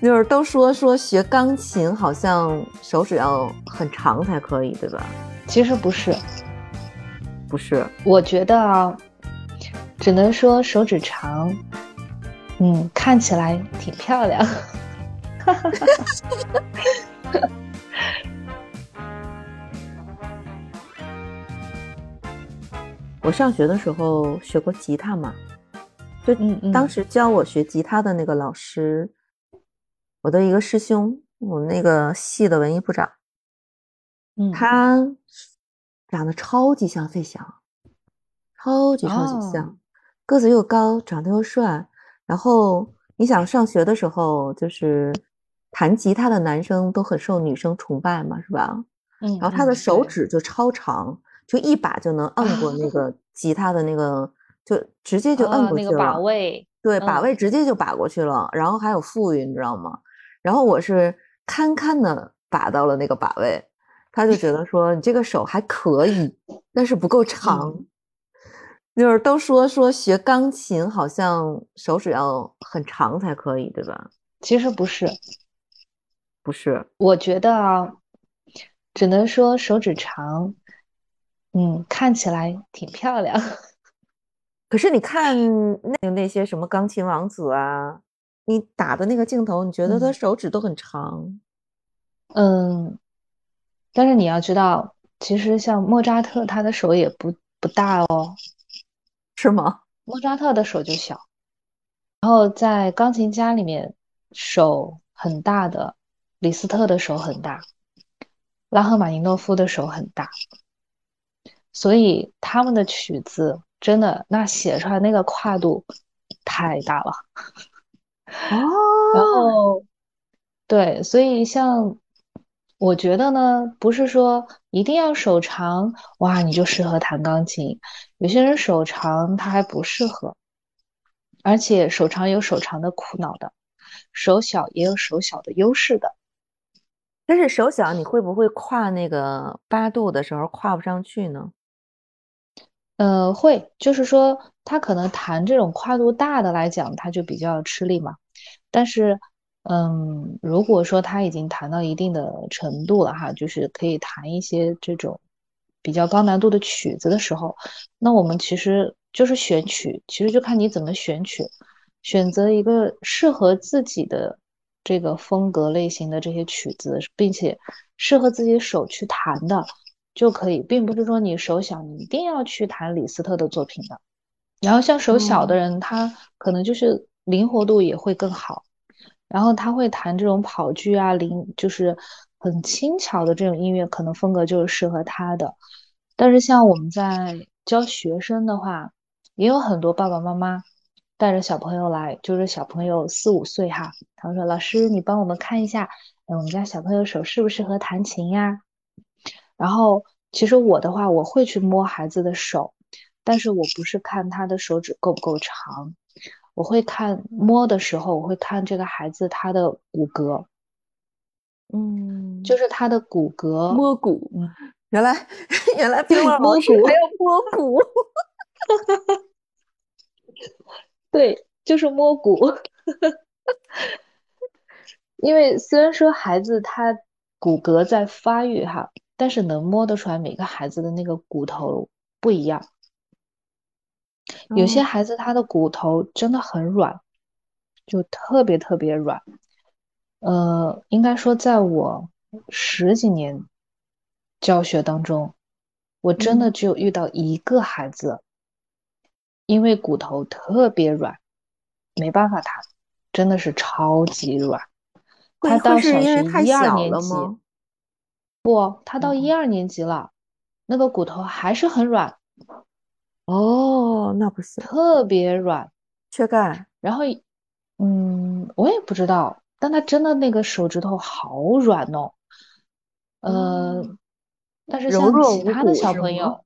就是都说说学钢琴好像手指要很长才可以，对吧？其实不是，不是，我觉得啊，只能说手指长，嗯，看起来挺漂亮。我上学的时候学过吉他嘛，就嗯嗯当时教我学吉他的那个老师，我的一个师兄，我们那个系的文艺部长，嗯，他长得超级像费翔，超级超级哦像，个子又高，长得又帅。然后你想上学的时候，就是弹吉他的男生都很受女生崇拜嘛，是吧？嗯，然后他的嗯手指就超长，就一把就能摁过那个 吉他的那个，就直接就按哦过去那个把了。位，对，把嗯位直接就把过去了，然后还有富裕，你知道吗？然后我是堪堪的把到了那个把位，他就觉得说你这个手还可以，但是不够长。就是都说说学钢琴好像手指要很长才可以，对吧？其实不是，不是，我觉得啊，只能说手指长，嗯，看起来挺漂亮。可是你看那那些什么钢琴王子啊，你打的那个镜头，你觉得他嗯手指都很长。嗯，但是你要知道，其实像莫扎特，他的手也不不大哦，是吗？莫扎特的手就小。然后在钢琴家里面，手很大的，李斯特的手很大，拉赫玛尼诺夫的手很大，所以他们的曲子真的那写出来那个跨度太大了。然哦，后，对，所以像我觉得呢，不是说一定要手长，哇，你就适合弹钢琴。有些人手长他还不适合，而且手长有手长的苦恼的，手小也有手小的优势的。但是手小，你会不会跨那个八度的时候跨不上去呢？呃，会，就是说他可能弹这种跨度大的来讲，他就比较吃力嘛。但是，嗯，如果说他已经弹到一定的程度了哈，就是可以弹一些这种比较高难度的曲子的时候，那我们其实就是选曲，其实就看你怎么选曲，选择一个适合自己的这个风格类型的这些曲子，并且适合自己手去弹的。就可以，并不是说你手小，你一定要去弹李斯特的作品的。然后像手小的哦人，他可能就是灵活度也会更好，然后他会弹这种跑剧啊，灵就是很轻巧的这种音乐，可能风格就是适合他的。但是像我们在教学生的话，也有很多爸爸妈妈带着小朋友来，就是小朋友四五岁哈，他们说老师，你帮我们看一下，哎，我们家小朋友手适不适合弹琴呀？然后其实我的话，我会去摸孩子的手，但是我不是看他的手指够不够长，我会看摸的时候，我会看这个孩子他的骨骼，嗯，就是他的骨骼。摸骨嗯，原来 原来 冰棍摸骨还要摸骨，对，就是摸骨。因为虽然说孩子他骨骼在发育哈，但是能摸得出来每个孩子的那个骨头不一样。有些哦孩子他的骨头真的很软，就特别特别软。呃，应该说在我十几年教学当中，我真的嗯只有遇到一个孩子，因为骨头特别软，没办法弹，真的是超级软。会他到小学一二小年级？不，他到嗯一二年级了，那个骨头还是很软，哦，那不行，特别软。缺钙。然后，嗯，我也不知道，但他真的那个手指头好软哦。呃哦，但是像其他的？小朋友，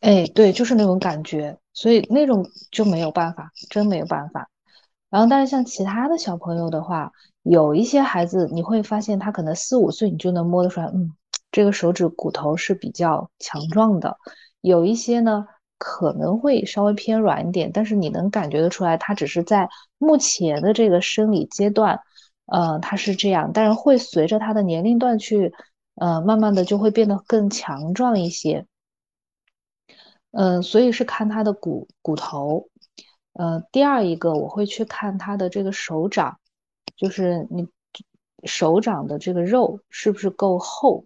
哎，对，就是那种感觉，所以那种就没有办法，真没有办法。然后，但是像其他的小朋友的话，有一些孩子你会发现他可能四五岁你就能摸得出来，嗯，这个手指骨头是比较强壮的。有一些呢可能会稍微偏软一点，但是你能感觉得出来，他只是在目前的这个生理阶段，呃，他是这样，但是会随着他的年龄段去，呃，慢慢的就会变得更强壮一些。嗯，所以是看他的骨骨头。呃，第二一个我会去看他的这个手掌，就是你手掌的这个肉是不是够厚，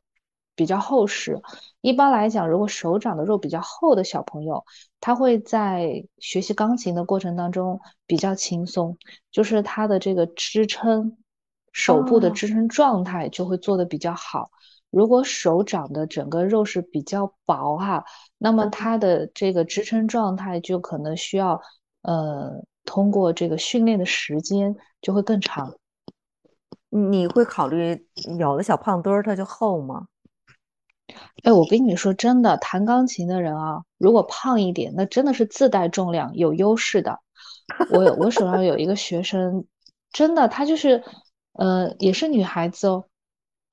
比较厚实。一般来讲，如果手掌的肉比较厚的小朋友，他会在学习钢琴的过程当中比较轻松，就是他的这个支撑。手部的支撑状态就会做得比较好。如果手掌的整个肉是比较薄哈，那么它的这个支撑状态就可能需要呃通过这个训练的时间就会更长。你会考虑有的小胖墩儿他就厚吗？哎，我跟你说真的，弹钢琴的人啊，如果胖一点，那真的是自带重量，有优势的。我我手上有一个学生，真的她就是。呃，也是女孩子哦，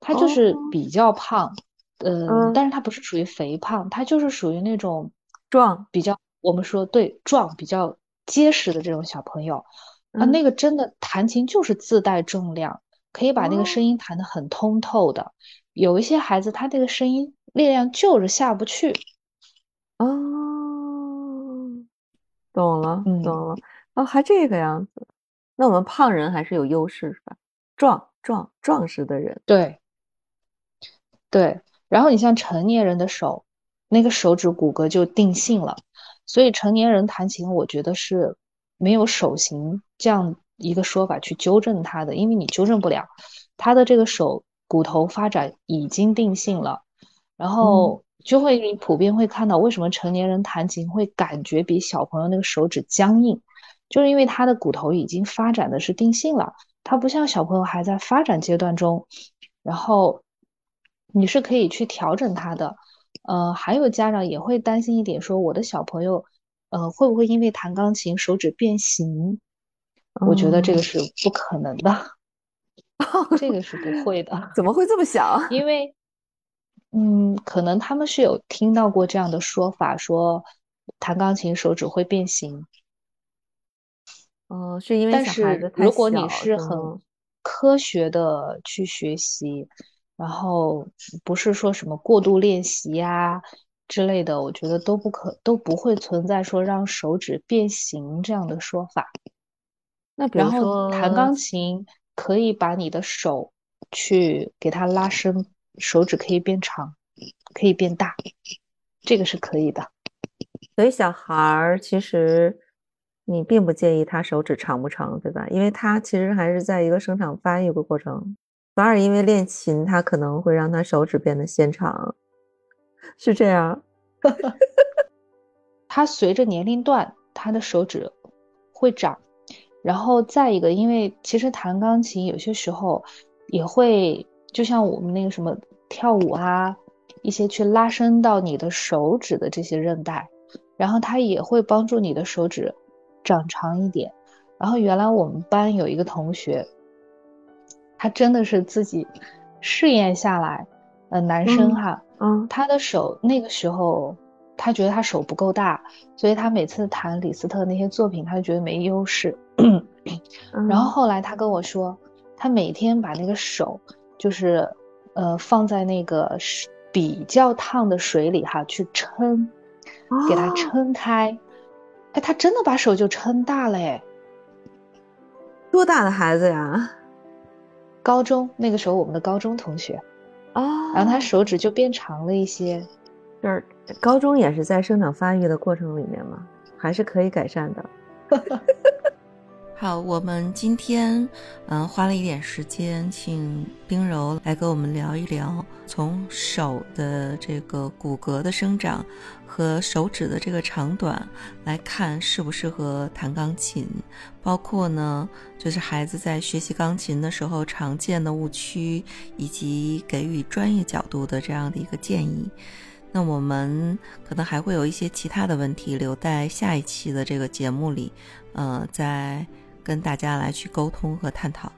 她就是比较胖，呃，但是她不是属于肥胖，她就是属于那种壮，比较我们说对壮，比较结实的这种小朋友啊，那个真的弹琴就是自带重量，可以把那个声音弹得很通透的。有一些孩子，他这个声音力量就是下不去。哦，懂了，懂了，哦，还这个样子，那我们胖人还是有优势是吧？壮壮壮实的人，对，对。然后你像成年人的手，那个手指骨骼就定性了，所以成年人弹琴，我觉得是没有手型这样一个说法去纠正他的，因为你纠正不了他的这个手骨头发展已经定性了，然后就会你普遍会看到为什么成年人弹琴会感觉比小朋友那个手指僵硬，就是因为他的骨头已经发展的是定性了。他不像小朋友还在发展阶段中，然后你是可以去调整他的。呃，还有家长也会担心一点，说我的小朋友，呃，会不会因为弹钢琴手指变形？我觉得这个是不可能的，这个是不会的。怎么会这么想？因为，嗯，可能他们是有听到过这样的说法，说弹钢琴手指会变形。嗯，是因为但是如果你是很科学的去学习，然后不是说什么过度练习呀之类的，我觉得都不可都不会存在说让手指变形这样的说法。那比如说弹钢琴可以把你的手去给它拉伸，手指可以变长，可以变大，这个是可以的。所以小孩儿其实。你并不介意他手指长不长，对吧？因为他其实还是在一个生长发育的过程，反而因为练琴，他可能会让他手指变得纤长，是这样。他随着年龄段，他的手指会长。然后再一个，因为其实弹钢琴有些时候也会，就像我们那个什么跳舞啊，一些去拉伸到你的手指的这些韧带，然后它也会帮助你的手指。长长一点，然后原来我们班有一个同学，他真的是自己试验下来，呃，男生哈，嗯，他的手那个时候他觉得他手不够大，所以他每次弹李斯特那些作品，他就觉得没优势。然后后来他跟我说，他每天把那个手就是呃放在那个比较烫的水里哈去撑，给它撑开。哎，他真的把手就撑大了哎！多大的孩子呀？高中那个时候，我们的高中同学啊，然后他手指就变长了一些。就是高中也是在生长发育的过程里面嘛，还是可以改善的。好，我们今天嗯花了一点时间，请冰柔来跟我们聊一聊，从手的这个骨骼的生长和手指的这个长短来看，适不适合弹钢琴，包括呢，就是孩子在学习钢琴的时候常见的误区，以及给予专业角度的这样的一个建议。那我们可能还会有一些其他的问题留在下一期的这个节目里，呃，再。跟大家来去沟通和探讨。